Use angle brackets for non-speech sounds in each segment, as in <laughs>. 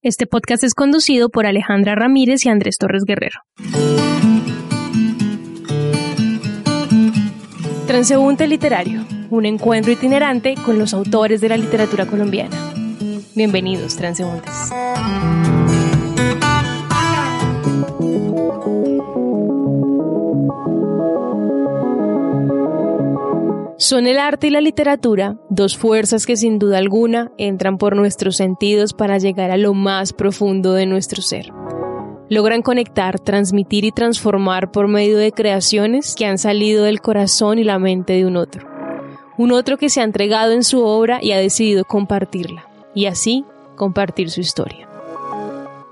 Este podcast es conducido por Alejandra Ramírez y Andrés Torres Guerrero. Transeúnte Literario, un encuentro itinerante con los autores de la literatura colombiana. Bienvenidos, transeúntes. Son el arte y la literatura dos fuerzas que sin duda alguna entran por nuestros sentidos para llegar a lo más profundo de nuestro ser. Logran conectar, transmitir y transformar por medio de creaciones que han salido del corazón y la mente de un otro. Un otro que se ha entregado en su obra y ha decidido compartirla, y así compartir su historia.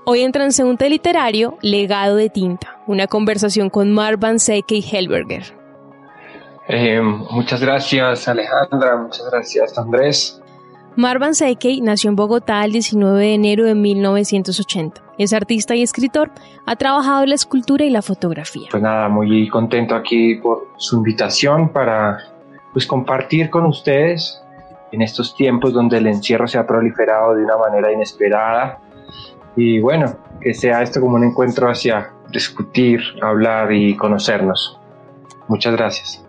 Hoy en Transeúnte Literario, Legado de Tinta, una conversación con Marvan Seke y Helberger, eh, muchas gracias Alejandra, muchas gracias Andrés. Marvan Seikei nació en Bogotá el 19 de enero de 1980. Es artista y escritor, ha trabajado en la escultura y la fotografía. Pues nada, muy contento aquí por su invitación para pues compartir con ustedes en estos tiempos donde el encierro se ha proliferado de una manera inesperada y bueno, que sea esto como un encuentro hacia discutir, hablar y conocernos. Muchas gracias.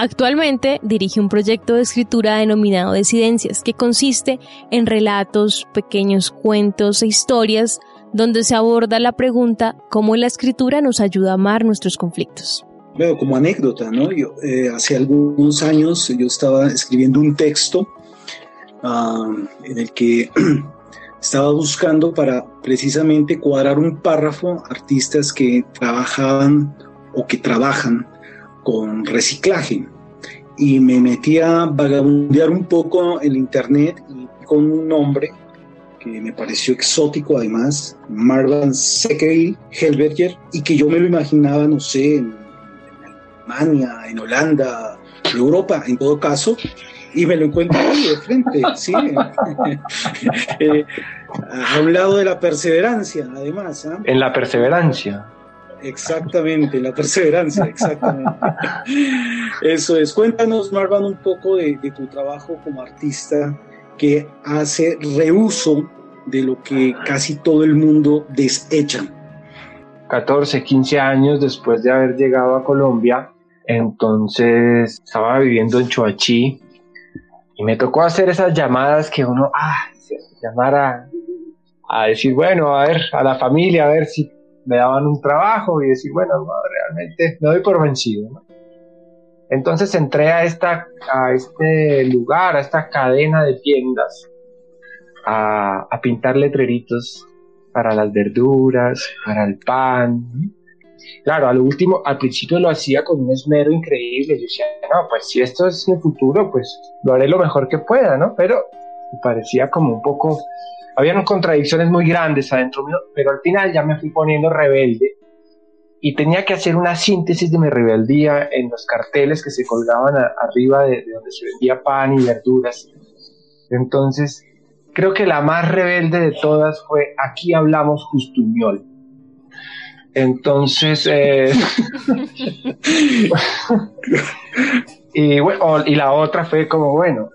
Actualmente dirige un proyecto de escritura denominado Desidencias, que consiste en relatos, pequeños cuentos e historias donde se aborda la pregunta cómo la escritura nos ayuda a amar nuestros conflictos. Bueno, como anécdota, ¿no? Yo, eh, hace algunos años yo estaba escribiendo un texto ah, en el que <clears throat> estaba buscando para precisamente cuadrar un párrafo artistas que trabajaban o que trabajan con reciclaje y me metí a vagabundear un poco en internet y con un nombre que me pareció exótico además, Marvan Sekei Helberger, y que yo me lo imaginaba, no sé, en, Alemania, en Holanda, Europa, en todo caso, y me lo encuentro ahí de frente, sí, <laughs> eh, a un lado de la perseverancia, además. ¿ah? En la perseverancia. Exactamente, la perseverancia, exactamente. Eso es. Cuéntanos, Marvan, un poco de, tu trabajo como artista que hace reuso de lo que casi todo el mundo desecha. 14, 15 años después de haber llegado a Colombia, entonces estaba viviendo en Choachí y me tocó hacer esas llamadas que uno, ah, a decir, bueno, a ver, a la familia, a ver si me daban un trabajo y decir, bueno, realmente me doy por vencido. Entonces entré a, esta, a este lugar, a esta cadena de tiendas, a, a pintar letreritos para las verduras, para el pan. Claro, al último, al principio lo hacía con un esmero increíble. Yo decía, no, pues si esto es mi futuro, pues lo haré lo mejor que pueda, ¿no? Pero me parecía como un poco habían contradicciones muy grandes adentro mío, pero al final ya me fui poniendo rebelde y tenía que hacer una síntesis de mi rebeldía en los carteles que se colgaban arriba de, donde se vendía pan y verduras. Entonces, creo que la más rebelde de todas fue Aquí hablamos justuñol. Entonces, eh, <laughs> <laughs> y, bueno, y la otra fue como, bueno,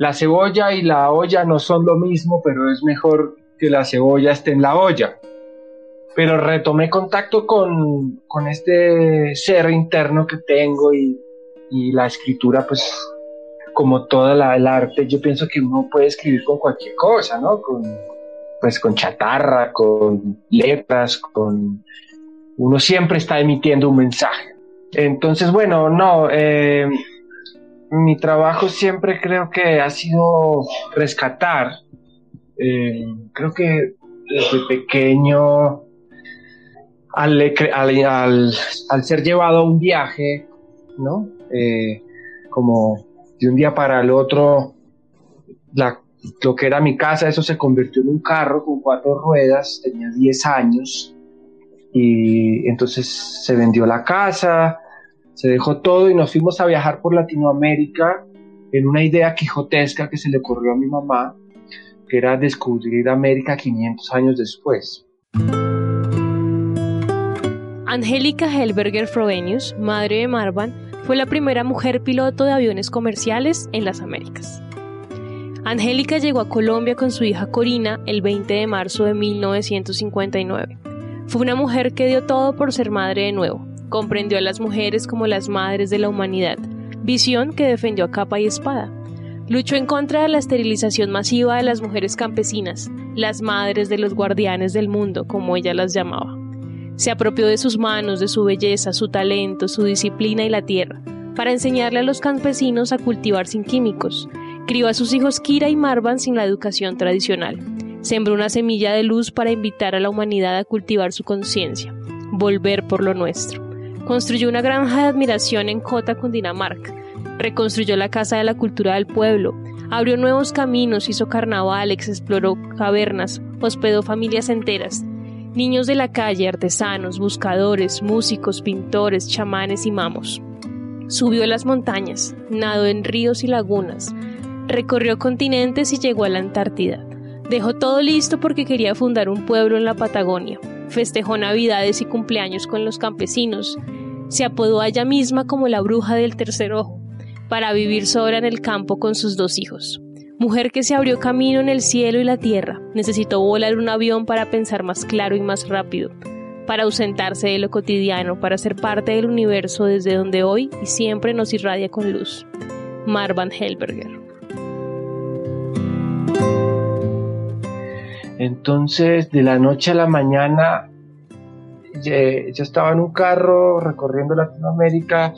la cebolla y la olla no son lo mismo, pero es mejor que la cebolla esté en la olla. Pero retomé contacto con, este ser interno que tengo y, la escritura, pues como toda la, el arte, yo pienso que uno puede escribir con cualquier cosa, ¿no? Con, pues con chatarra, con letras, con... Uno siempre está emitiendo un mensaje. Entonces, bueno, no, eh, mi trabajo siempre creo que ha sido rescatar. Eh, creo que desde pequeño, al, ser llevado a un viaje, ¿no? Eh, como de un día para el otro, lo que era mi casa, eso se convirtió en un carro con cuatro ruedas, tenía 10 años y entonces se vendió la casa, se dejó todo y nos fuimos a viajar por Latinoamérica en una idea quijotesca que se le ocurrió a mi mamá, que era descubrir América 500 años después. Angélica Helberger Frobenius, madre de Marvan, fue la primera mujer piloto de aviones comerciales en las Américas. Angélica llegó a Colombia con su hija Corina el 20 de marzo de 1959. Fue una mujer que dio todo por ser madre de nuevo. Comprendió a las mujeres como las madres de la humanidad, visión que defendió a capa y espada. Luchó en contra de la esterilización masiva de las mujeres campesinas, las madres de los guardianes del mundo, como ella las llamaba. Se apropió de sus manos, de su belleza, su talento, su disciplina y la tierra, para enseñarle a los campesinos a cultivar sin químicos, Crió a sus hijos Kira y Marvan sin la educación tradicional. Sembró una semilla de luz para invitar a la humanidad a cultivar su conciencia, volver por lo nuestro. Construyó una granja de admiración en Kota, Cundinamarca. Reconstruyó la Casa de la Cultura del Pueblo. Abrió nuevos caminos, hizo carnavales, exploró cavernas, hospedó familias enteras. Niños de la calle, artesanos, buscadores, músicos, pintores, chamanes y mamos. Subió las montañas, nadó en ríos y lagunas, Recorrió continentes y llegó a la Antártida. Dejó todo listo porque quería fundar un pueblo en la Patagonia. Festejó navidades y cumpleaños con los campesinos. Se apodó a ella misma como la bruja del tercer ojo, para vivir sola en el campo con sus dos hijos. Mujer que se abrió camino en el cielo y la tierra, necesitó volar un avión para pensar más claro y más rápido, para ausentarse de lo cotidiano, para ser parte del universo desde donde hoy y siempre nos irradia con luz. Marvan Helberger. Entonces, de la noche a la mañana, yo estaba en un carro recorriendo Latinoamérica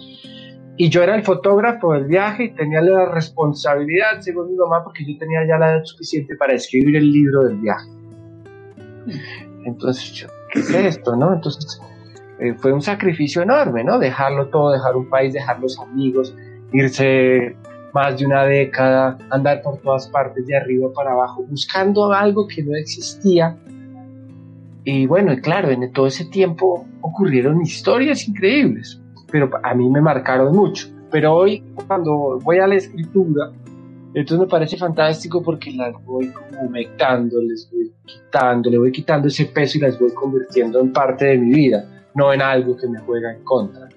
y yo era el fotógrafo del viaje y tenía la responsabilidad, según mi mamá, porque yo tenía ya la edad suficiente para escribir el libro del viaje. Entonces, yo, ¿qué es esto, no? Entonces, eh, fue un sacrificio enorme, ¿no? Dejarlo todo, dejar un país, dejar los amigos, irse más de una década, andar por todas partes de arriba para abajo, buscando algo que no existía. Y bueno, claro, en todo ese tiempo ocurrieron historias increíbles, pero a mí me marcaron mucho. Pero hoy, cuando voy a la escritura, entonces me parece fantástico porque las voy como humectando, les voy quitando, le voy quitando ese peso y las voy convirtiendo en parte de mi vida, no en algo que me juega en contra.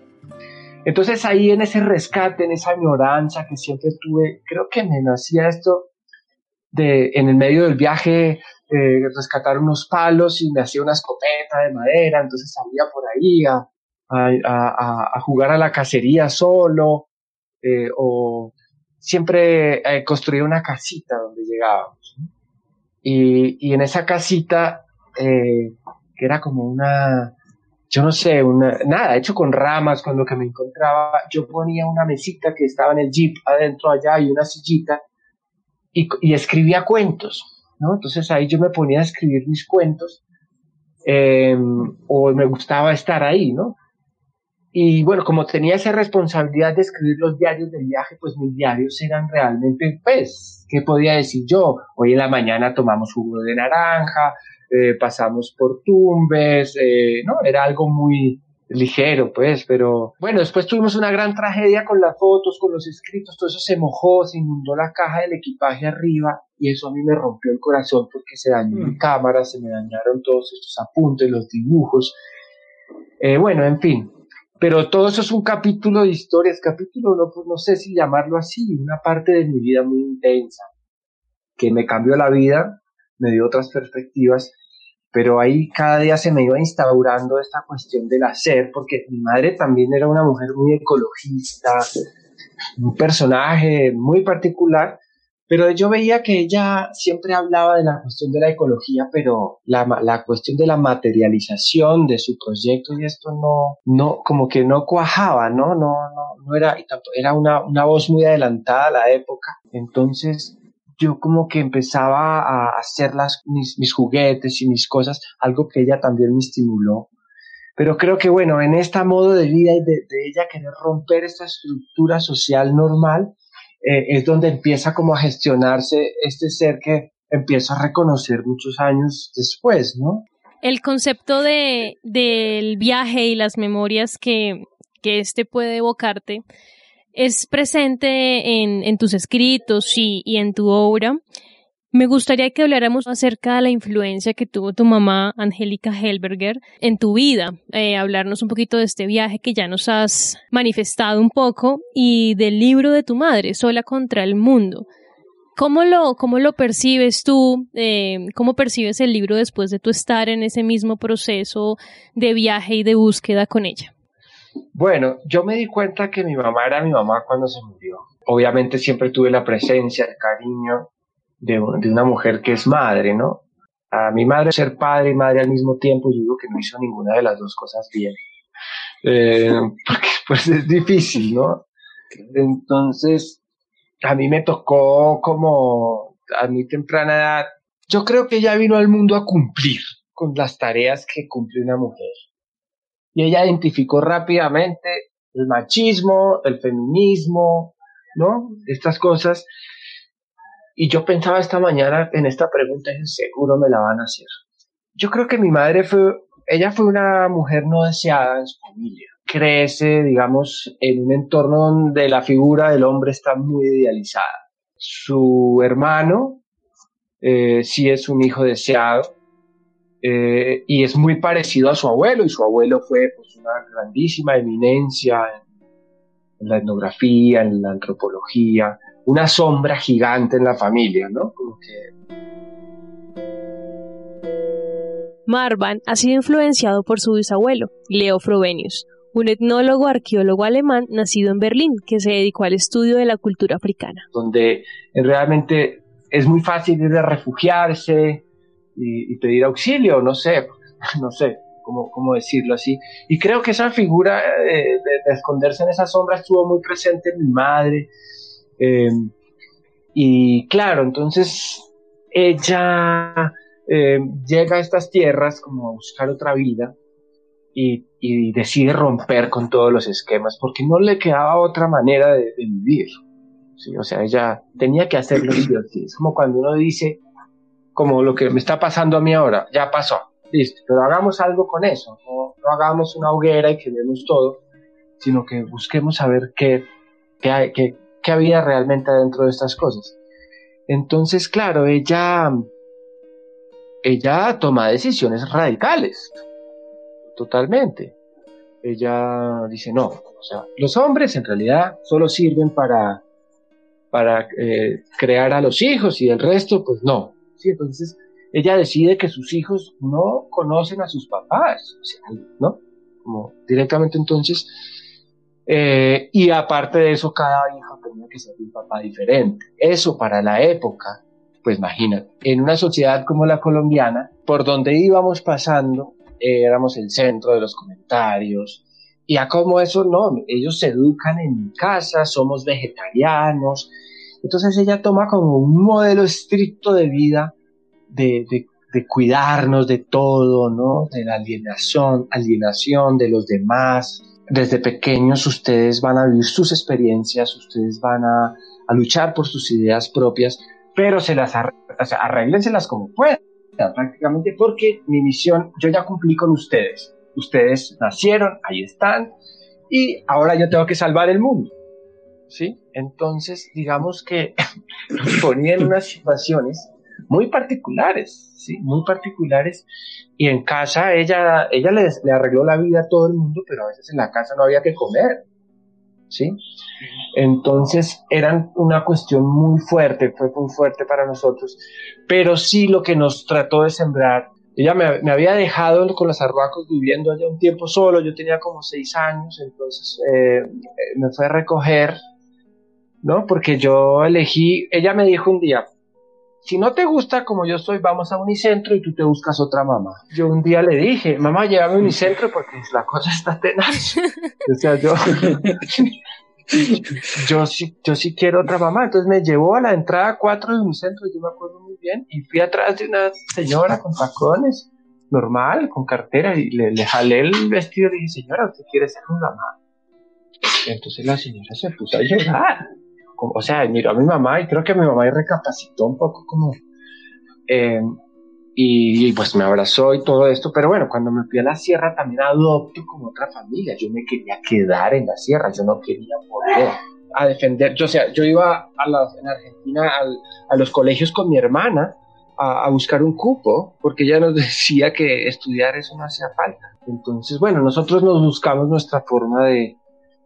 Entonces ahí en ese rescate, en esa añoranza que siempre tuve, creo que me nacía esto de en el medio del viaje eh, rescatar unos palos y me hacía una escopeta de madera, entonces salía por ahí a, a, jugar a la cacería solo eh, o siempre eh, construir una casita donde llegábamos. Y, y en esa casita, que era como una, yo no sé, nada, hecho con ramas, con lo que me encontraba. Yo ponía una mesita que estaba en el jeep adentro allá y una sillita y, escribía cuentos, ¿no? Entonces ahí yo me ponía a escribir mis cuentos em, o me gustaba estar ahí, ¿no? Y bueno, como tenía esa responsabilidad de escribir los diarios del viaje, pues mis diarios eran realmente, pues, ¿qué podía decir yo? Hoy en la mañana tomamos jugo de naranja, eh, pasamos por Tumbes, eh, ¿no? Era algo muy ligero, pues, pero bueno, después tuvimos una gran tragedia con las fotos, con los escritos, todo eso se mojó, se inundó la caja del equipaje arriba y eso a mí me rompió el corazón porque se dañó mi mm. cámara, se me dañaron todos estos apuntes, los dibujos, eh, bueno, en fin, pero todo eso es un capítulo de historias, capítulo no, pues no sé si llamarlo así, una parte de mi vida muy intensa, que me cambió la vida, me dio otras perspectivas, pero ahí cada día se me iba instaurando esta cuestión del hacer, porque mi madre también era una mujer muy ecologista, un personaje muy particular, pero yo veía que ella siempre hablaba de la cuestión de la ecología, pero la, la cuestión de la materialización de su proyecto y esto no, no, como que no cuajaba, ¿no? No, no, no era, era una, una voz muy adelantada a la época. Entonces, yo como que empezaba a hacer las, mis, juguetes y mis cosas, algo que ella también me estimuló. Pero creo que bueno, en este modo de vida y de, de ella querer romper esta estructura social normal, eh, es donde empieza como a gestionarse este ser que empiezo a reconocer muchos años después, ¿no? El concepto de, del viaje y las memorias que, que este puede evocarte es presente en, tus escritos y, y en tu obra. Me gustaría que habláramos acerca de la influencia que tuvo tu mamá, Angélica Helberger, en tu vida. Eh, hablarnos un poquito de este viaje que ya nos has manifestado un poco y del libro de tu madre, Sola contra el Mundo. ¿Cómo lo, cómo lo percibes tú? Eh, ¿Cómo percibes el libro después de tu estar en ese mismo proceso de viaje y de búsqueda con ella? Bueno, yo me di cuenta que mi mamá era mi mamá cuando se murió. Obviamente siempre tuve la presencia, el cariño de, una mujer que es madre, ¿no? A mi madre ser padre y madre al mismo tiempo, yo digo que no hizo ninguna de las dos cosas bien. Eh, <laughs> porque pues es difícil, ¿no? Entonces, a mí me tocó como a mi temprana edad, yo creo que ella vino al mundo a cumplir con las tareas que cumple una mujer. Y ella identificó rápidamente el machismo, el feminismo, ¿no? Estas cosas. Y yo pensaba esta mañana en esta pregunta y seguro me la van a hacer. Yo creo que mi madre fue, ella fue una mujer no deseada en su familia crece, digamos, en un entorno donde la figura del hombre está muy idealizada. Su hermano eh, sí es un hijo deseado eh, y es muy parecido a su abuelo, y su abuelo fue pues, una grandísima eminencia en, la etnografía, en la antropología, una sombra gigante en la familia, ¿no? Marvan ha sido influenciado por su bisabuelo, Leo Frobenius, un etnólogo arqueólogo alemán nacido en Berlín que se dedicó al estudio de la cultura africana. Donde realmente es muy fácil ir a refugiarse y, pedir auxilio, no sé, <laughs> no sé cómo, cómo, decirlo así. Y creo que esa figura eh, de, esconderse en esa sombra estuvo muy presente en mi madre. Eh, y claro, entonces ella eh, llega a estas tierras como a buscar otra vida y, decide romper con todos los esquemas porque no le quedaba otra manera de, vivir. ¿sí? O sea, ella tenía que hacerlo Es como cuando uno dice, como lo que me está pasando a mí ahora, ya pasó, listo, pero hagamos algo con eso, no, hagamos una hoguera y quememos todo, sino que busquemos saber qué, qué, qué había realmente dentro de estas cosas. Entonces, claro, ella, ella toma decisiones radicales totalmente. Ella dice, no, o sea, los hombres en realidad solo sirven para, para eh, crear a los hijos y el resto, pues no. ¿Sí? Entonces, ella decide que sus hijos no conocen a sus papás, ¿no? Como directamente entonces, eh, y aparte de eso, cada hijo tenía que ser un papá diferente. Eso para la época, pues imagínate, en una sociedad como la colombiana, por donde íbamos pasando, éramos el centro de los comentarios. Y a como eso, no, ellos se educan en casa, somos vegetarianos. Entonces ella toma como un modelo estricto de vida, de, cuidarnos de todo, ¿no? De la alienación, alienación de los demás. Desde pequeños ustedes van a vivir sus experiencias, ustedes van a, luchar por sus ideas propias, pero se las arréglenselas como puedan prácticamente porque mi misión yo ya cumplí con ustedes. Ustedes nacieron, ahí están, y ahora yo tengo que salvar el mundo. ¿Sí? Entonces, digamos que <laughs> nos ponía en unas situaciones muy particulares, ¿sí? Muy particulares. Y en casa ella, ella le, arregló la vida a todo el mundo, pero a veces en la casa no había que comer. ¿sí? Entonces eran una cuestión muy fuerte, fue muy fuerte para nosotros, pero sí lo que nos trató de sembrar. Ella me, había dejado con los arruacos viviendo allá un tiempo solo, yo tenía como seis años, entonces eh, me fue a recoger, ¿no? Porque yo elegí, ella me dijo un día, si no te gusta como yo soy, vamos a Unicentro y tú te buscas otra mamá. Yo un día le dije, mamá, llévame a Unicentro porque la cosa está tenaz. <laughs> o sea, yo, <laughs> yo, sí, yo sí quiero otra mamá. Entonces me llevó a la entrada 4 de Unicentro, yo me acuerdo muy bien, y fui atrás de una señora con tacones, normal, con cartera, y le, le jalé el vestido y le dije, señora, ¿usted quiere ser una mamá? Entonces la señora se puso a llorar o sea, miró a mi mamá y creo que mi mamá recapacitó un poco como... Eh, y, pues me abrazó y todo esto, pero bueno, cuando me fui a la sierra también adopto como otra familia, yo me quería quedar en la sierra, yo no quería volver a defender, yo, o sea, yo iba a en Argentina a los colegios con mi hermana a, buscar un cupo, porque ella nos <laughs> decía que estudiar eso no hacía falta. Entonces, bueno, nosotros nos buscamos nuestra forma de,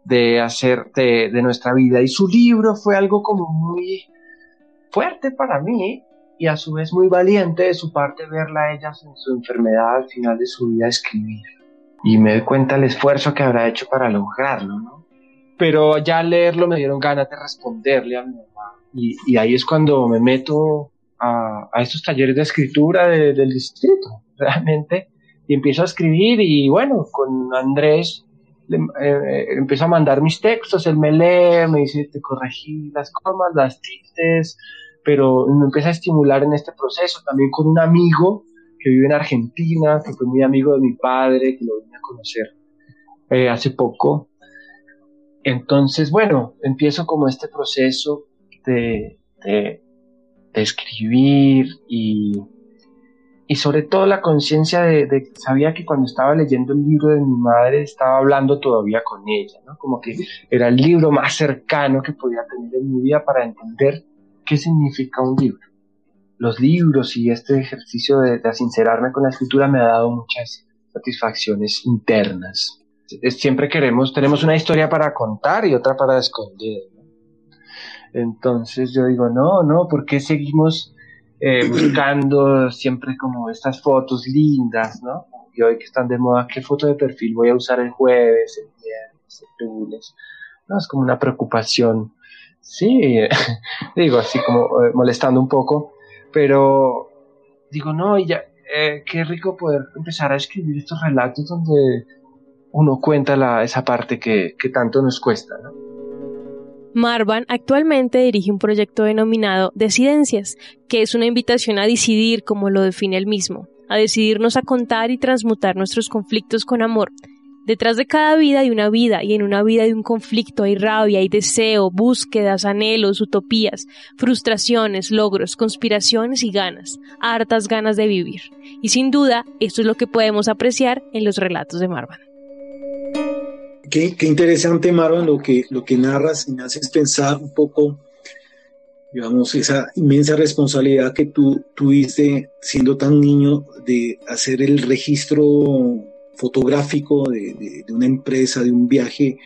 de hacer de, nuestra vida y su libro fue algo como muy fuerte para mí y a su vez muy valiente de su parte verla a ella en su enfermedad al final de su vida escribir. Y me doy cuenta el esfuerzo que habrá hecho para lograrlo, ¿no? Pero ya al leerlo me dieron ganas de responderle a mi mamá. Y, y ahí es cuando me meto a, a estos talleres de escritura del distrito, <laughs> realmente, y empiezo a escribir y bueno, con Andrés le, eh, empiezo a mandar mis textos, él me lee, me dice, te corregí las comas, las tildes, pero me empieza a estimular en este proceso, también con un amigo que vive en Argentina, que fue muy amigo de mi padre, que lo vine a conocer eh, hace poco. Entonces, bueno, empiezo como este proceso de, de escribir y, y sobre todo la conciencia de, de, sabía que cuando estaba leyendo el libro de mi madre estaba hablando todavía con ella, ¿no? Como que era el libro más cercano que podía tener en mi vida para entender qué significa un libro. Los libros y este ejercicio de, sincerarme con la escritura me ha dado muchas satisfacciones internas. Siempre queremos, tenemos una historia para contar y otra para esconder. Entonces yo digo, no, no, ¿por qué seguimos eh, buscando siempre como estas fotos lindas, ¿no? Y hoy que están de moda, ¿qué foto de perfil voy a usar el jueves, el viernes, el lunes? No, es como una preocupación, sí, <laughs> digo así como eh, molestando un poco, pero digo, no, y ya, eh, qué rico poder empezar a escribir estos relatos donde uno cuenta la, esa parte que, que tanto nos cuesta, ¿no? Marvan actualmente dirige un proyecto denominado Decidencias, que es una invitación a decidir como lo define él mismo, a decidirnos a contar y transmutar nuestros conflictos con amor. Detrás de cada vida hay una vida, y en una vida hay un conflicto, hay rabia, hay deseo, búsquedas, anhelos, utopías, frustraciones, logros, conspiraciones y ganas, hartas ganas de vivir. Y sin duda, esto es lo que podemos apreciar en los relatos de Marvan. Qué, interesante, Marwan, lo que, lo que narras y me haces pensar un poco, digamos, esa inmensa responsabilidad que tú tuviste siendo tan niño de hacer el registro fotográfico de, una empresa, de un viaje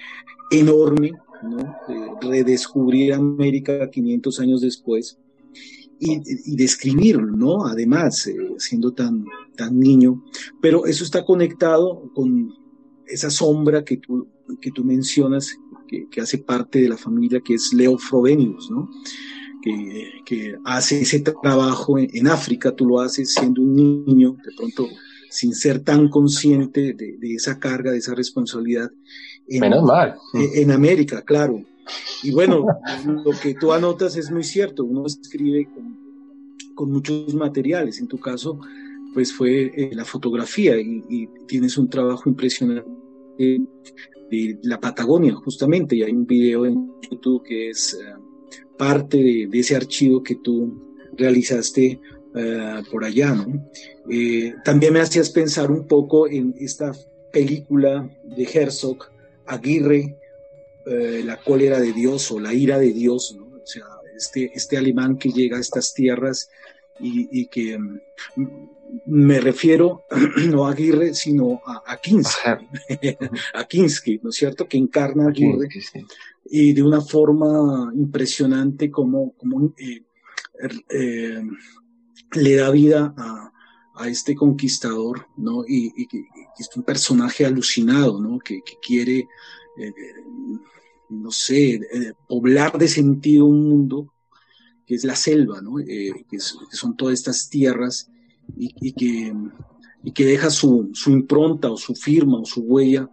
enorme, ¿no? de redescubrir América 500 años después y, y describirlo, ¿no? Además, eh, siendo tan, tan niño, pero eso está conectado con esa sombra que tú, que tú mencionas, que, que, hace parte de la familia, que es Leo Frobenius, ¿no? Que, que hace ese trabajo en, África, tú lo haces siendo un niño, de pronto sin ser tan consciente de, de esa carga, de esa responsabilidad. En, Menos mal. En, América, claro. Y bueno, lo que tú anotas es muy cierto, uno escribe con, con muchos materiales, en tu caso, pues fue eh, la fotografía y, tienes un trabajo impresionante de la Patagonia, justamente, y hay un video en YouTube que es eh, parte de, ese archivo que tú realizaste eh, por allá, ¿no? también me hacías pensar un poco en esta película de Herzog, Aguirre, La cólera de Dios o La ira de Dios, ¿no? O sea, este, este alemán que llega a estas tierras y, que mm, me refiero <clears throat> no a Aguirre, sino a, a Kinski, <laughs> a Kinski, ¿no es cierto? Que encarna a Aguirre y de una forma impresionante como, como eh, eh, le da vida a, a, este conquistador, ¿no? Y, es un personaje alucinado, ¿no? Que, que quiere, eh, no sé, poblar de sentido un mundo que es la selva, ¿no? que, que, son todas estas tierras y, que, y que deja su, su, impronta o su firma o su huella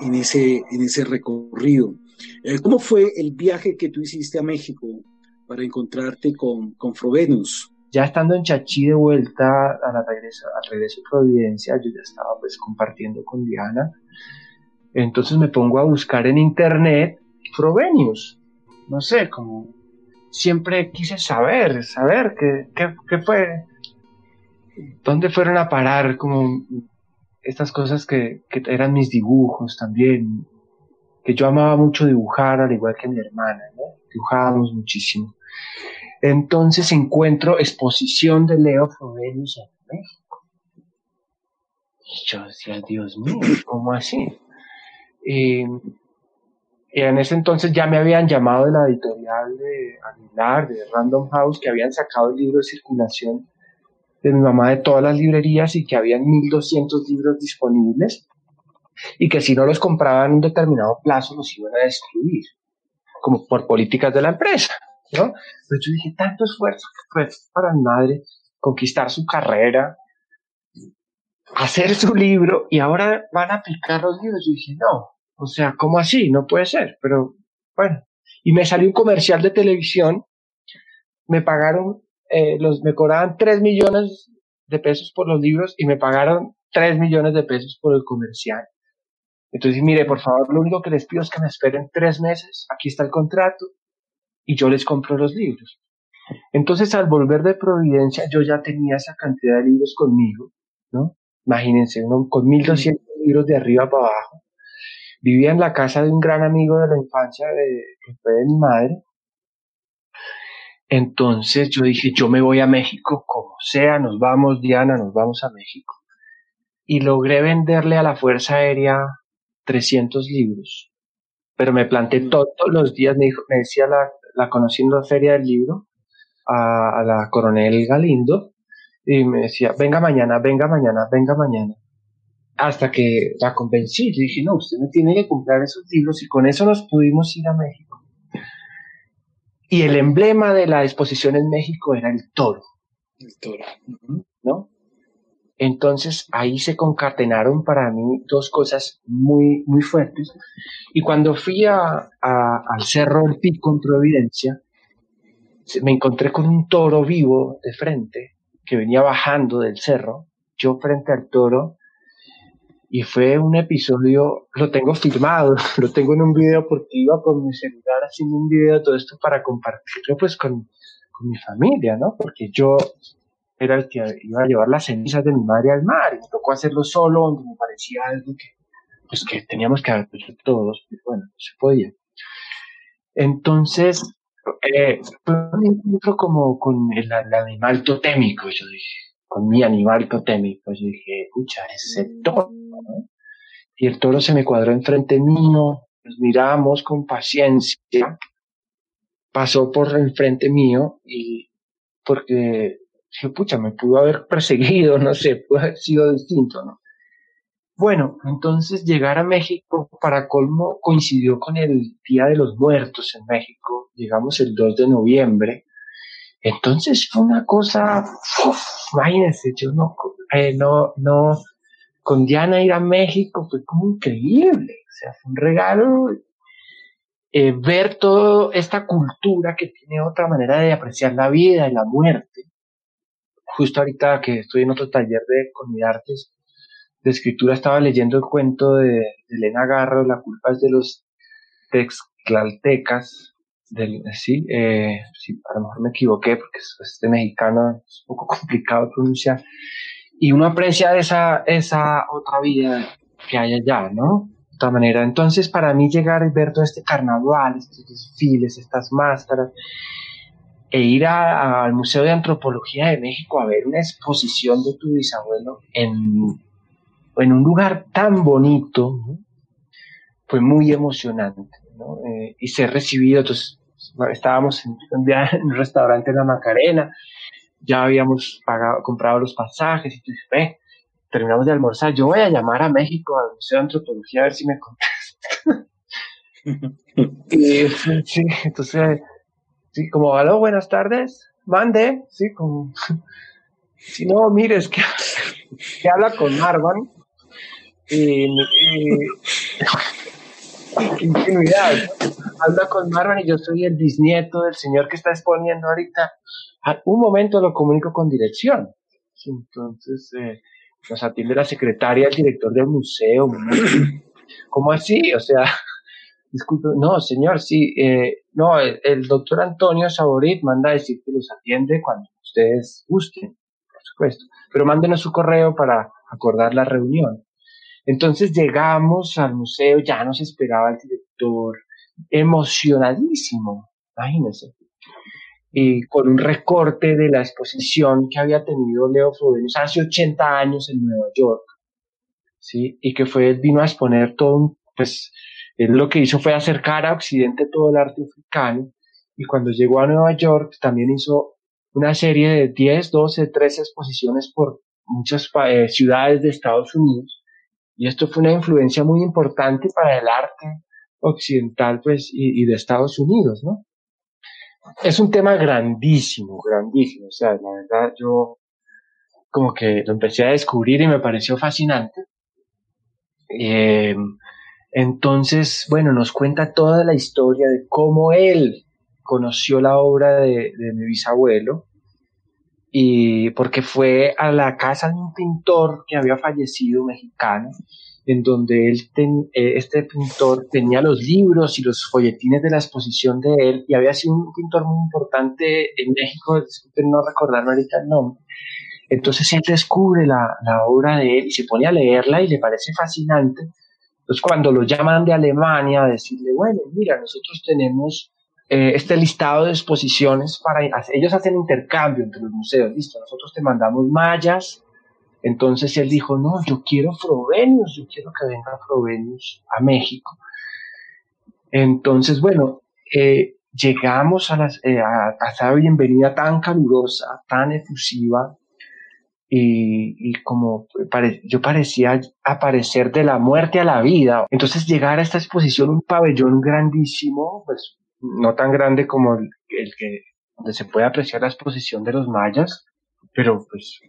en, ese, en ese recorrido. Eh, ¿Cómo fue el viaje que tú hiciste a México para encontrarte con, con Frovenus? Ya estando en Chachí de vuelta a la regreso, al regreso de Providencia, yo ya estaba pues compartiendo con Diana. Entonces me pongo a buscar en internet Frovenius no sé, como siempre quise saber, saber qué, qué, fue, dónde fueron a parar como estas cosas que, que, eran mis dibujos también, que yo amaba mucho dibujar, al igual que mi hermana. Dibujábamos muchísimo. Entonces encuentro exposición de Leo Frobenius en México. Y yo decía, Dios mío, ¿cómo así? Y, en ese entonces ya me habían llamado de la editorial de Aguilar, de Random House, que habían sacado el libro de circulación de mi mamá de todas las librerías y que habían 1200 libros disponibles y que si no los compraban en un determinado plazo los iban a destruir, como por políticas de la empresa. ¿no? Pero yo dije, tanto esfuerzo que fue para mi madre conquistar su carrera, hacer su libro y ahora van a aplicar los libros. Yo dije, no, o sea, ¿cómo así? No puede ser, pero bueno. Y me salió un comercial de televisión, me pagaron, eh, los, me cobraban 3 millones de pesos por los libros y me pagaron 3 millones de pesos por el comercial. Entonces, mire, por favor, lo único que les pido es que me esperen tres meses, aquí está el contrato, y yo les compro los libros. Entonces, al volver de Providencia, yo ya tenía esa cantidad de libros conmigo, ¿no? Imagínense, uno con 1200 libros de arriba para abajo. Vivía en la casa de un gran amigo de la infancia de, que fue de mi madre. Entonces yo dije, yo me voy a México, como sea, nos vamos, Diana, nos vamos a México. Y logré venderle a la Fuerza Aérea 300 libros. Pero me planté todos los días, me, dijo, me decía la, la conocí en la feria del libro, a, la coronel Galindo, y me decía, venga mañana, venga mañana, venga mañana. Hasta que la convencí, yo dije, no, usted me tiene que comprar esos libros y con eso nos pudimos ir a México. Y el emblema de la exposición en México era el toro. El toro. ¿No? Entonces ahí se concatenaron para mí dos cosas muy, muy fuertes. Y cuando fui a, al Cerro del Pico en Providencia, me encontré con un toro vivo de frente que venía bajando del cerro, yo frente al toro, y fue un episodio, lo tengo filmado, <laughs> lo tengo en un video porque iba con mi celular haciendo un video de todo esto para compartirlo pues con, con mi familia, ¿no? Porque yo era el que iba a llevar las cenizas de mi madre al mar y me tocó hacerlo solo, donde me parecía algo que, pues que teníamos que haber hecho todos, pues bueno, no se podía. Entonces, eh, fue un encuentro como con el, animal totémico, yo dije, con mi animal totémico, yo dije, escucha, ese toro, Y el toro se me cuadró enfrente mío, nos miramos con paciencia, pasó por enfrente mío y porque dije, pucha, me pudo haber perseguido, no sé, pudo haber sido distinto, ¿no? Bueno, entonces llegar a México, para colmo, coincidió con el Día de los Muertos en México. Llegamos el 2 de noviembre. Entonces fue una cosa, imagínense, yo no, eh, no, no, con Diana ir a México fue como increíble. O sea, fue un regalo eh, ver toda esta cultura que tiene otra manera de apreciar la vida y la muerte justo ahorita que estoy en otro taller de Artes de escritura, estaba leyendo el cuento de, Elena Garro, La culpa es de los texclaltecas, del, sí, eh, sí, a lo mejor me equivoqué porque este mexicano es un poco <laughs> complicado pronunciar, y uno aprecia esa, esa otra vida que hay allá, ¿no? De otra manera, entonces para mí llegar y ver todo este carnaval, estos desfiles, estas máscaras, e ir al Museo de Antropología de México a ver una exposición de tu bisabuelo en, en un lugar tan bonito, fue muy emocionante. Eh, y ser recibido, entonces estábamos en, un restaurante en la Macarena, ya habíamos pagado, comprado los pasajes y dices, terminamos de almorzar, yo voy a llamar a México al Museo de Antropología a ver si me contestan. <laughs> y, sí, entonces Sí, como, aló, buenas tardes, mande, sí, como, <laughs> si no, mires que, <laughs> que habla con Marwan y, <laughs> ingenuidad, habla con Marwan y yo soy el bisnieto del señor que está exponiendo ahorita, a un momento lo comunico con dirección, entonces eh, nos atiende la secretaria, el director del museo, <clears throat> ¿cómo así? O sea, <laughs> disculpe, no, señor, sí, eh, no, el, doctor Antonio Saborit manda a decir que los atiende cuando ustedes gusten, por supuesto, pero mándenos su correo para acordar la reunión. Entonces llegamos al museo, ya nos esperaba el director, emocionadísimo, imagínense, y con un recorte de la exposición que había tenido Leo Frobenius hace 80 años en Nueva York, ¿sí? Y que fue, vino a exponer todo un, pues, él lo que hizo fue acercar a Occidente todo el arte africano, y cuando llegó a Nueva York también hizo una serie de 10, 12, 13 exposiciones por muchas eh, ciudades de Estados Unidos, y esto fue una influencia muy importante para el arte occidental, pues, y, de Estados Unidos, ¿no? Es un tema grandísimo, grandísimo, o sea, la verdad yo como que lo empecé a descubrir y me pareció fascinante. Eh, entonces, bueno, nos cuenta toda la historia de cómo él conoció la obra de mi bisabuelo y porque fue a la casa de un pintor que había fallecido mexicano en donde él eh, este pintor tenía los libros y los folletines de la exposición de él y había sido un pintor muy importante en México, disculpen no recordarme ahorita el nombre. Entonces él descubre la, la, obra de él y se pone a leerla y le parece fascinante. Entonces cuando lo llaman de Alemania a decirle, bueno, mira, nosotros tenemos eh, este listado de exposiciones para... Ellos hacen intercambio entre los museos, listo, nosotros te mandamos mallas, entonces él dijo, no, yo quiero Frobenius, yo quiero que venga Frobenius a México. Entonces, bueno, eh, llegamos a, las, eh, a, esa bienvenida tan calurosa, tan efusiva, y, como yo parecía aparecer de la muerte a la vida. Entonces llegar a esta exposición, un pabellón grandísimo, pues no tan grande como el, que donde se puede apreciar la exposición de los mayas, pero pues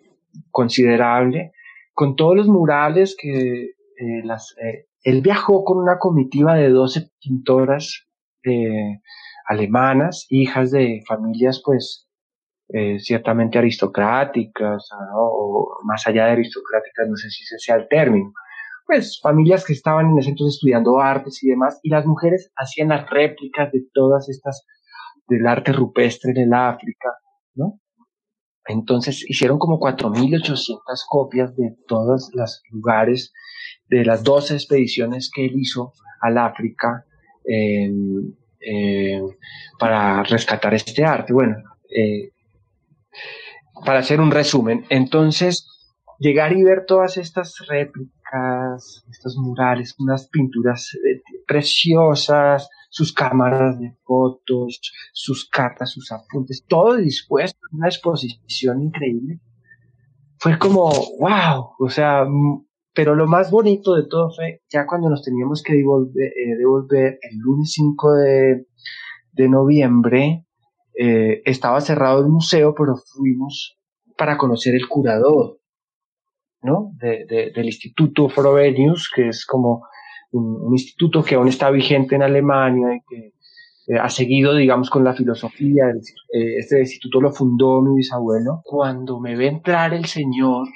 considerable, con todos los murales que eh, las, eh, él viajó con una comitiva de 12 pintoras eh, alemanas, hijas de familias pues ciertamente aristocráticas, o más allá de aristocráticas, no sé si ese sea el término, pues familias que estaban en ese entonces estudiando artes y demás, y las mujeres hacían las réplicas de todas estas del arte rupestre en el África, ¿no? Entonces hicieron como 4.800 copias de todos los lugares de las 12 expediciones que él hizo al África para rescatar este arte. Bueno, eh, para hacer un resumen, entonces llegar y ver todas estas réplicas, estos murales, unas pinturas eh, preciosas, sus cámaras de fotos, sus cartas, sus apuntes, todo dispuesto, una exposición increíble. Fue como, wow, o sea, mm, pero lo más bonito de todo fue ya cuando nos teníamos que devolver, eh, devolver el lunes 5 de, noviembre, eh, estaba cerrado el museo, pero fuimos para conocer el curador, ¿no? del Instituto Frobenius, que es como un, instituto que aún está vigente en Alemania y que eh, ha seguido, digamos, con la filosofía. Eh, este instituto lo fundó mi bisabuelo. Cuando me ve entrar el señor,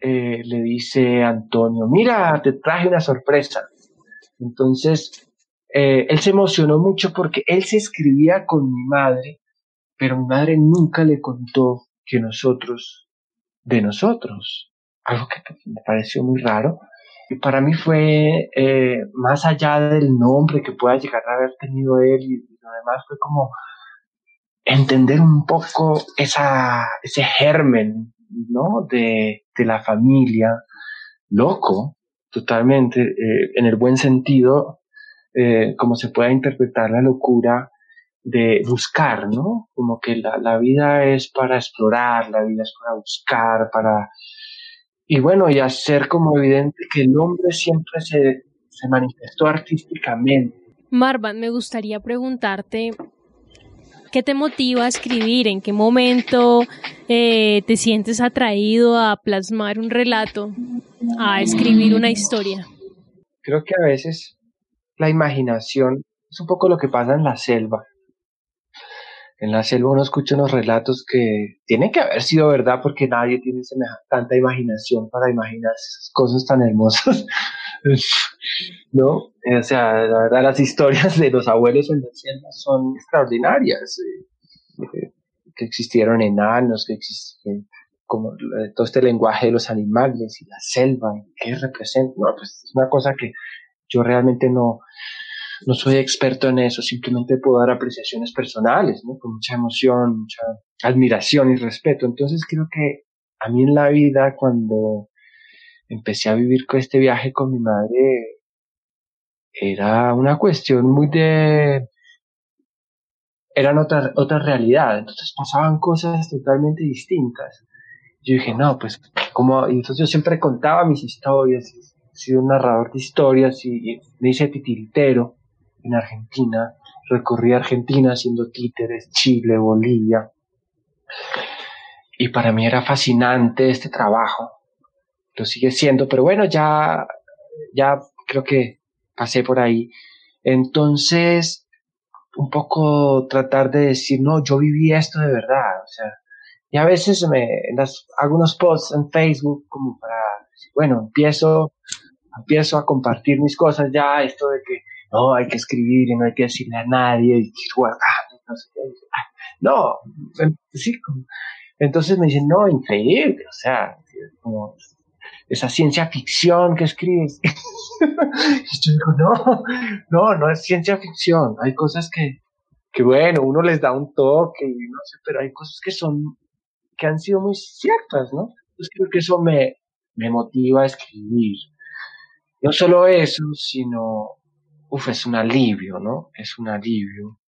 eh, le dice Antonio, mira, te traje una sorpresa. Entonces, él se emocionó mucho porque él se escribía con mi madre, pero mi madre nunca le contó que nosotros, de nosotros, algo que me pareció muy raro, para mí fue, eh, más allá del nombre que pueda llegar a haber tenido él y, lo demás, fue como entender un poco esa, ese germen, ¿no? De, de la familia, loco, totalmente, eh, en el buen sentido, eh, como se pueda interpretar la locura de buscar, ¿no? Como que la, la vida es para explorar, la vida es para buscar, para y bueno, y hacer como evidente que el hombre siempre se, se manifestó artísticamente. Marvan, me gustaría preguntarte, ¿qué te motiva a escribir? ¿En qué momento eh, te sientes atraído a plasmar un relato, a escribir una historia? Creo que a veces la imaginación es un poco lo que pasa en la selva en la selva uno escucha unos relatos que tienen que haber sido verdad porque nadie tiene tanta imaginación para imaginar esas cosas tan hermosas, <laughs> ¿no? O sea, la verdad, las historias de los abuelos en la selva son extraordinarias. Eh, eh, que existieron enanos, que existieron como todo este lenguaje de los animales y la selva, qué representa. No, pues es una cosa que yo realmente no, no soy experto en eso, simplemente puedo dar apreciaciones personales, ¿no? Con mucha emoción, mucha admiración y respeto. Entonces creo que a mí en la vida, cuando empecé a vivir con este viaje con mi madre, era una cuestión muy de... eran otra, otra realidad, entonces pasaban cosas totalmente distintas. Yo dije, no, pues, como, y entonces yo siempre contaba mis historias, he sido un narrador de historias y, me hice titiritero en Argentina, recorrí Argentina haciendo títeres, Chile, Bolivia, y para mí era fascinante este trabajo, lo sigue siendo, pero bueno, ya, ya creo que pasé por ahí. Entonces, un poco tratar de decir, no, yo viví esto de verdad, o sea, y a veces me las, hago unos posts en Facebook como para, bueno, empiezo, empiezo a compartir mis cosas ya, esto de que no hay que escribir y no hay que decirle a nadie y guardar, no sé. No, sí, entonces me dicen, no, increíble, o sea, como esa ciencia ficción que escribes. <laughs> y yo digo, no, no, no es ciencia ficción. Hay cosas que, que bueno, uno les da un toque y no sé, pero hay cosas que son, que han sido muy ciertas, ¿no? Entonces creo que eso me, me motiva a escribir. No solo eso, sino, uff, es un alivio, ¿no? Es un alivio.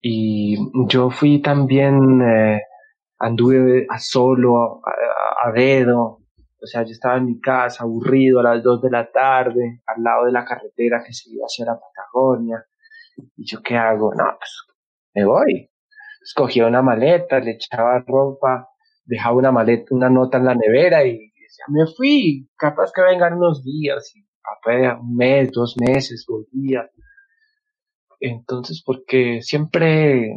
Y yo fui también, eh, anduve a solo, a, a dedo, o sea, yo estaba en mi casa aburrido a las 2 de la tarde, al lado de la carretera que se iba hacia la Patagonia. ¿Y yo qué hago? No, pues me voy. Escogía una maleta, le echaba ropa, dejaba una maleta, una nota en la nevera y decía, me fui, capaz que vengan unos días, un mes, dos meses, volvía. Entonces, porque siempre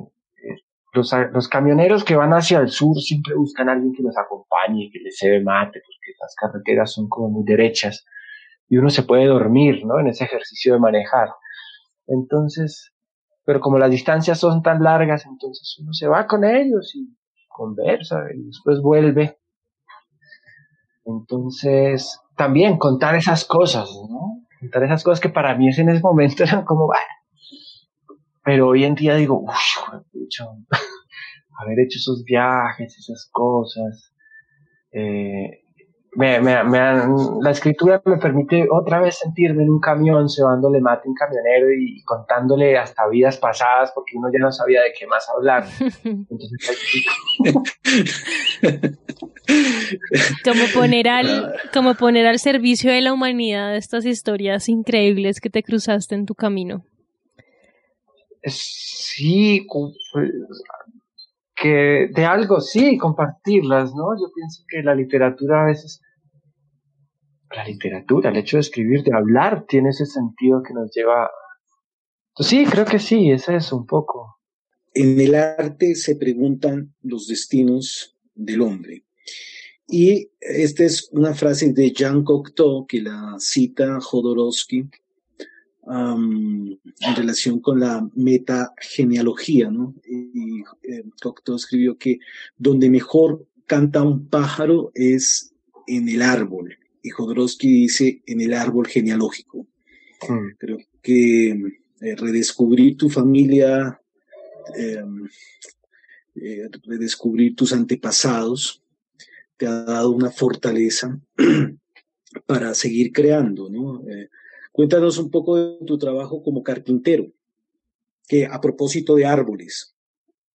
los, camioneros que van hacia el sur siempre buscan a alguien que los acompañe, que les se mate, porque las carreteras son como muy derechas y uno se puede dormir, ¿no? En ese ejercicio de manejar. Entonces, pero como las distancias son tan largas, entonces uno se va con ellos y conversa y después vuelve. Entonces, también contar esas cosas, ¿no? Contar esas cosas que para mí en ese momento <laughs> eran como, pero hoy en día digo, uff, <laughs> haber hecho esos viajes, esas cosas. Eh, me, me, la escritura me permite otra vez sentirme en un camión cebándole mate a un camionero y, contándole hasta vidas pasadas porque uno ya no sabía de qué más hablar. <laughs> <laughs> como poner al como poner al servicio de la humanidad estas historias increíbles que te cruzaste en tu camino sí, que de algo sí, compartirlas, ¿no? Yo pienso que la literatura a veces, la literatura, el hecho de escribir, de hablar, tiene ese sentido que nos lleva... Pues sí, creo que sí, es un poco. En el arte se preguntan los destinos del hombre. Y esta es una frase de Jean Cocteau que la cita Jodorowsky en relación con la metagenealogía, ¿no? Eh, Cocteau escribió que donde mejor canta un pájaro es en el árbol, y Jodorowsky dice en el árbol genealógico. Hmm. Creo que eh, redescubrir tu familia, em, eh, redescubrir tus antepasados, te ha dado una fortaleza <clears throat> para seguir creando, ¿no? Cuéntanos un poco de tu trabajo como carpintero, que a propósito de árboles.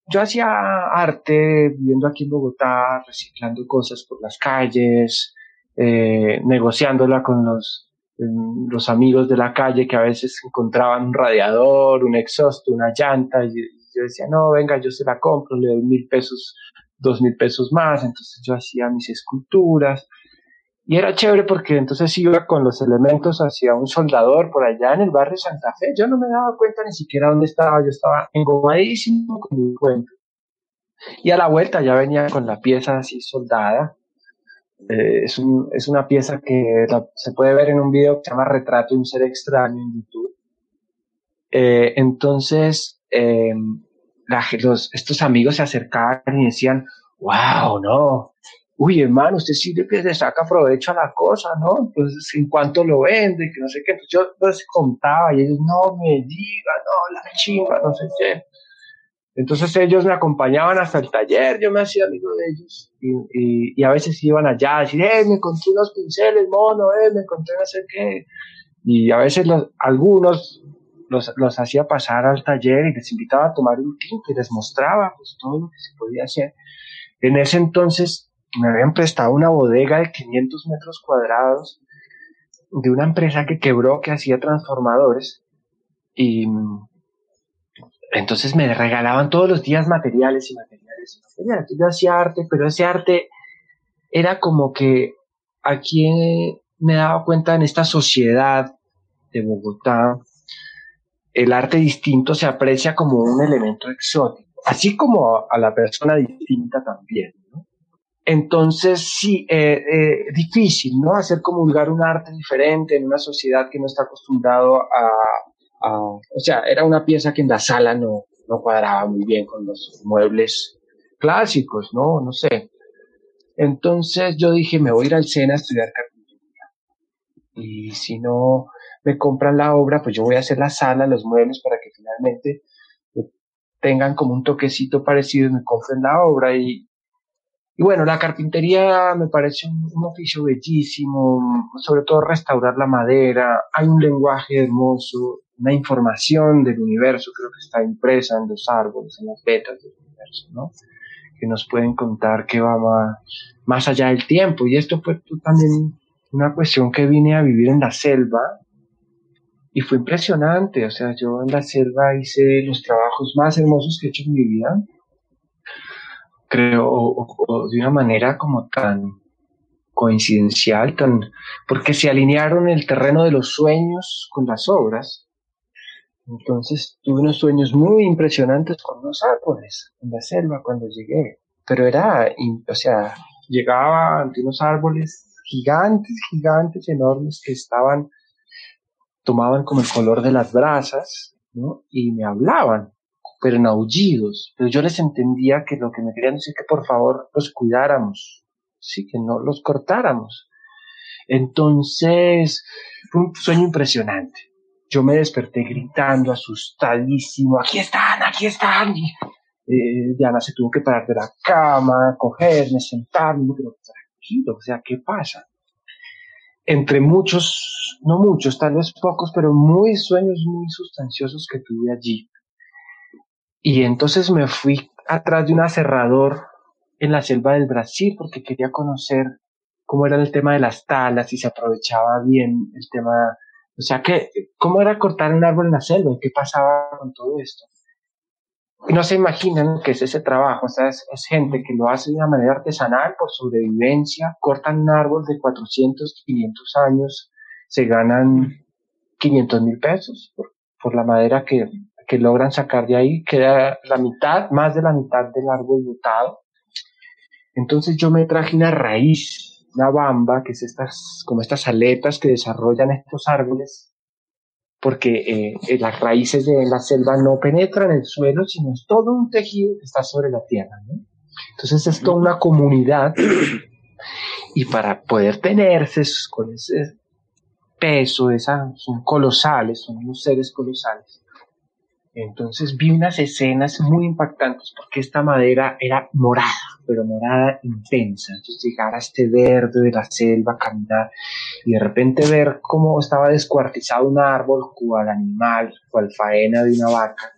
Yo hacía arte viviendo aquí en Bogotá, reciclando cosas por las calles, eh, negociándola con los, los amigos de la calle que a veces encontraban un radiador, un exhausto, una llanta, y yo decía, no, venga, yo se la compro, le doy mil pesos, dos mil pesos más, entonces yo hacía mis esculturas, y era chévere porque entonces iba con los elementos hacia un soldador por allá en el barrio Santa Fe. Yo no me daba cuenta ni siquiera dónde estaba. Yo estaba engomadísimo con mi cuento. Y a la vuelta ya venía con la pieza así soldada. Eh, es, un, es, una pieza que se puede ver en un video que se llama Retrato de un ser extraño en YouTube. Eh, entonces, eh, los, estos amigos se acercaban y decían, wow, no, uy, hermano, usted sí que le saca provecho a la cosa, ¿no? Entonces, en cuanto lo vende, que no sé qué, yo les contaba y ellos, no me digan, no, la chimba, no sé qué. Entonces ellos me acompañaban hasta el taller, yo me hacía amigo de ellos y, y, a veces iban allá a decir, eh, me encontré unos pinceles, mono, eh, me encontré no sé qué. Y a veces los, algunos los, los hacía pasar al taller y les invitaba a tomar un tinto y les mostraba pues, todo lo que se podía hacer. En ese entonces me habían prestado una bodega de 500 metros cuadrados de una empresa que quebró, que hacía transformadores. Y entonces me regalaban todos los días materiales y materiales y materiales. Yo hacía arte, pero ese arte era como que aquí me daba cuenta en esta sociedad de Bogotá, el arte distinto se aprecia como un elemento exótico, así como a la persona distinta también. Entonces, sí, eh, eh, difícil, ¿no? Hacer comulgar un arte diferente en una sociedad que no está acostumbrado a, o sea, era una pieza que en la sala no, no cuadraba muy bien con los muebles clásicos, ¿no? No sé. Entonces yo dije, me voy a ir al SENA a estudiar carpintería. Y si no me compran la obra, pues yo voy a hacer la sala, los muebles, para que finalmente tengan como un toquecito parecido y me compren la obra. Y, y bueno, la carpintería me parece un, oficio bellísimo, sobre todo restaurar la madera, hay un lenguaje hermoso, una información del universo, creo que está impresa en los árboles, en las vetas del universo, ¿no? Que nos pueden contar que va más, más allá del tiempo. Y esto fue también una cuestión que vine a vivir en la selva y fue impresionante. O sea, yo en la selva hice los trabajos más hermosos que he hecho en mi vida creo, o, de una manera como tan coincidencial, tan, porque se alinearon el terreno de los sueños con las obras. Entonces tuve unos sueños muy impresionantes con los árboles en la selva cuando llegué. Pero era, o sea, llegaba ante unos árboles gigantes, gigantes, enormes que estaban, tomaban como el color de las brasas, ¿no? Y me hablaban pero en aullidos. Pero yo les entendía que lo que me querían decir que por favor los cuidáramos, sí, que no los cortáramos. Entonces, fue un sueño impresionante. Yo me desperté gritando, asustadísimo, aquí están, aquí están. Eh, Diana se tuvo que parar de la cama, cogerme, sentarme, pero tranquilo, o sea, ¿qué pasa? Entre muchos, no muchos, tal vez pocos, pero muy sueños muy sustanciosos que tuve allí. Y entonces me fui atrás de un aserrador en la selva del Brasil porque quería conocer cómo era el tema de las talas y se aprovechaba bien el tema, o sea, que, cómo era cortar un árbol en la selva y qué pasaba con todo esto. Y no se imaginan que es ese trabajo, o sea, es, gente que lo hace de una manera artesanal por sobrevivencia, cortan un árbol de 400, 500 años, se ganan 500 mil pesos por, por la madera que, que logran sacar de ahí, queda la mitad, más de la mitad del árbol botado. Entonces yo me traje una raíz, una bamba, que es estas, como estas aletas que desarrollan estos árboles, porque eh, las raíces de la selva no penetran el suelo, sino es todo un tejido que está sobre la tierra. Entonces es toda una comunidad y para poder tenerse con ese peso, esa, son colosales, son unos seres colosales. Entonces vi unas escenas muy impactantes porque esta madera era morada, pero morada intensa. Entonces llegar a este verde de la selva, caminar y de repente ver cómo estaba descuartizado un árbol, cual animal, cual faena de una vaca,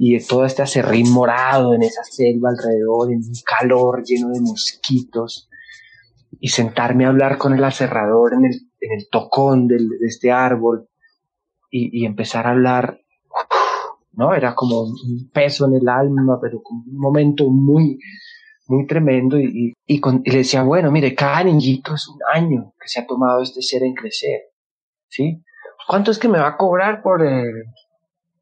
y de todo este acerrín morado en esa selva alrededor, en un calor lleno de mosquitos, y sentarme a hablar con el aserrador en el, en el tocón de este árbol y, y empezar a hablar ¿no? Era como un peso en el alma, pero con un momento muy, muy tremendo y, y, le decía, bueno, mire, cada niñito es un año que se ha tomado este ser en crecer, ¿sí? ¿Cuánto es que me va a cobrar por, eh,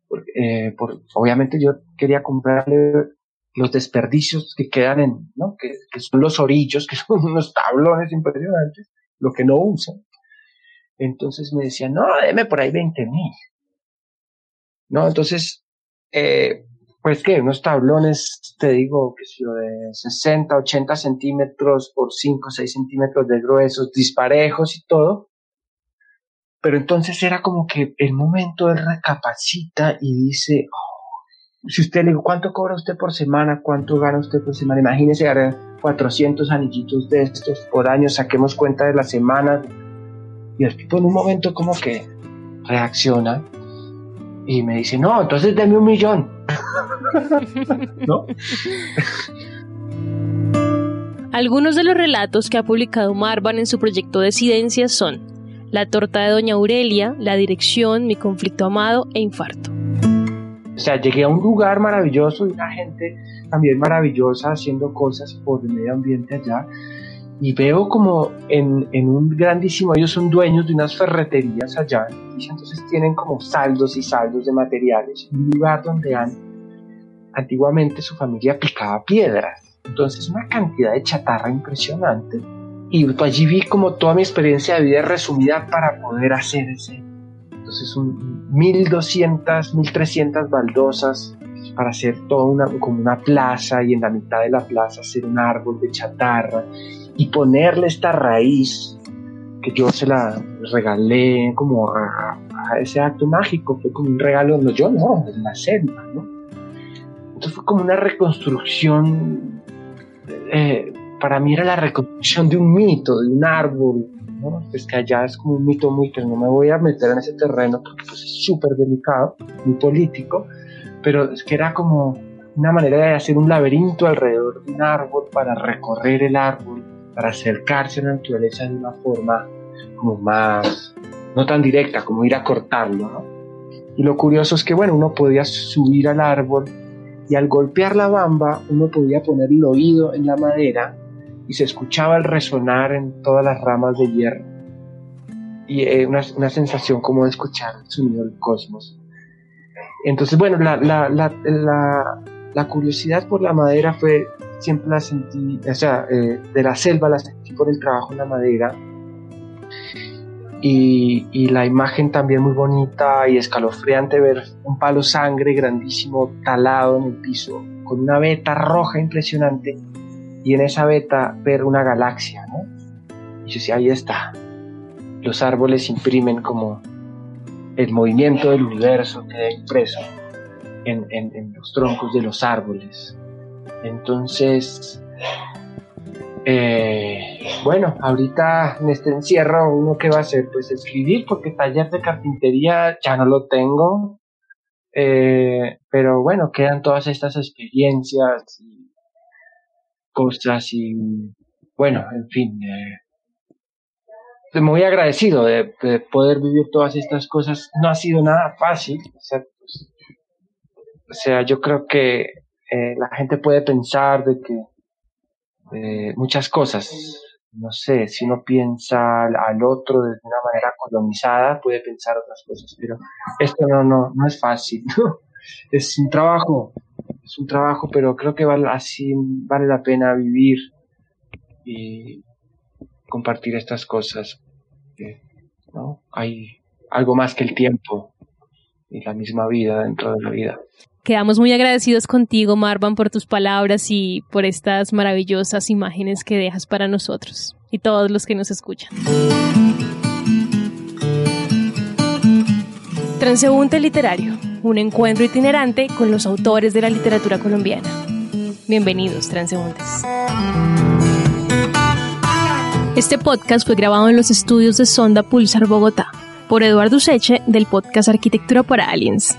por, eh, obviamente yo quería comprarle los desperdicios que quedan en, ¿no? que, son los orillos, que son <laughs> unos tablones impresionantes, lo que no usan. Entonces me decían, no, deme por ahí 20 mil. No, entonces, eh, pues que unos tablones, te digo, que si de 60, 80 centímetros por 5, 6 centímetros de gruesos, disparejos y todo. Pero entonces era como que el momento él recapacita y dice, oh, si usted le digo, ¿cuánto cobra usted por semana? ¿Cuánto gana usted por semana? Imagínese, ganar 400 anillitos de estos por año, saquemos cuenta de la semana. Y el tipo en un momento como que reacciona y me dice, no, entonces deme un millón. ¿No? Algunos de los relatos que ha publicado Marvan en su proyecto Decidencias son La torta de Doña Aurelia, La dirección, Mi conflicto amado e Infarto. O sea, llegué a un lugar maravilloso y una gente también maravillosa haciendo cosas por el medio ambiente allá y veo como en, en, un grandísimo, ellos son dueños de unas ferreterías allá, y entonces tienen como saldos y saldos de materiales, un lugar donde han, antiguamente su familia picaba piedras, entonces una cantidad de chatarra impresionante, y pues allí vi como toda mi experiencia de vida resumida para poder hacer ese, entonces un 1200, 1300 baldosas para hacer toda una, como una plaza y en la mitad de la plaza hacer un árbol de chatarra y ponerle esta raíz que yo se la regalé como a, ese acto mágico, fue como un regalo, no yo no, de la selva, ¿no? Entonces fue como una reconstrucción, eh, para mí era la reconstrucción de un mito, de un árbol, ¿no? Pues que allá es como un mito muy, que no me voy a meter en ese terreno porque pues, es súper delicado, muy político, pero es que era como una manera de hacer un laberinto alrededor de un árbol para recorrer el árbol para acercarse a la naturaleza de una forma como más, no tan directa, como ir a cortarlo. Y lo curioso es que, bueno, uno podía subir al árbol y al golpear la bamba uno podía poner el oído en la madera y se escuchaba el resonar en todas las ramas de hierro. Y eh, una, una, sensación como de escuchar el sonido del cosmos. Entonces, bueno, la, la, la, la curiosidad por la madera fue siempre la sentí, o sea, eh, de la selva la sentí por el trabajo en la madera. Y, y, la imagen también muy bonita y escalofriante ver un palo sangre grandísimo talado en el piso con una veta roja impresionante y en esa veta ver una galaxia, ¿no? Y yo decía, ahí está. Los árboles imprimen como el movimiento del universo que impreso en, en, en los troncos de los árboles. Entonces, eh, bueno, ahorita en este encierro, uno que va a hacer, pues escribir, porque taller de carpintería ya no lo tengo. Eh, pero bueno, quedan todas estas experiencias y cosas y bueno, en fin. Eh, muy agradecido de, poder vivir todas estas cosas. No ha sido nada fácil. o sea pues, yo creo que eh, la gente puede pensar de que eh, muchas cosas, no sé, si uno piensa al, otro de una manera colonizada, puede pensar otras cosas, pero esto no, no, no es fácil, <laughs> es un trabajo, es un trabajo, pero creo que vale, así vale la pena vivir y compartir estas cosas, ¿no? Hay algo más que el tiempo y la misma vida dentro de la vida. Quedamos muy agradecidos contigo, Marvan, por tus palabras y por estas maravillosas imágenes que dejas para nosotros y todos los que nos escuchan. Transeúnte Literario, un encuentro itinerante con los autores de la literatura colombiana. Bienvenidos, transeúntes. Este podcast fue grabado en los estudios de Sonda Pulsar Bogotá por Eduardo Seche del podcast Arquitectura para Aliens.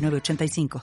906985.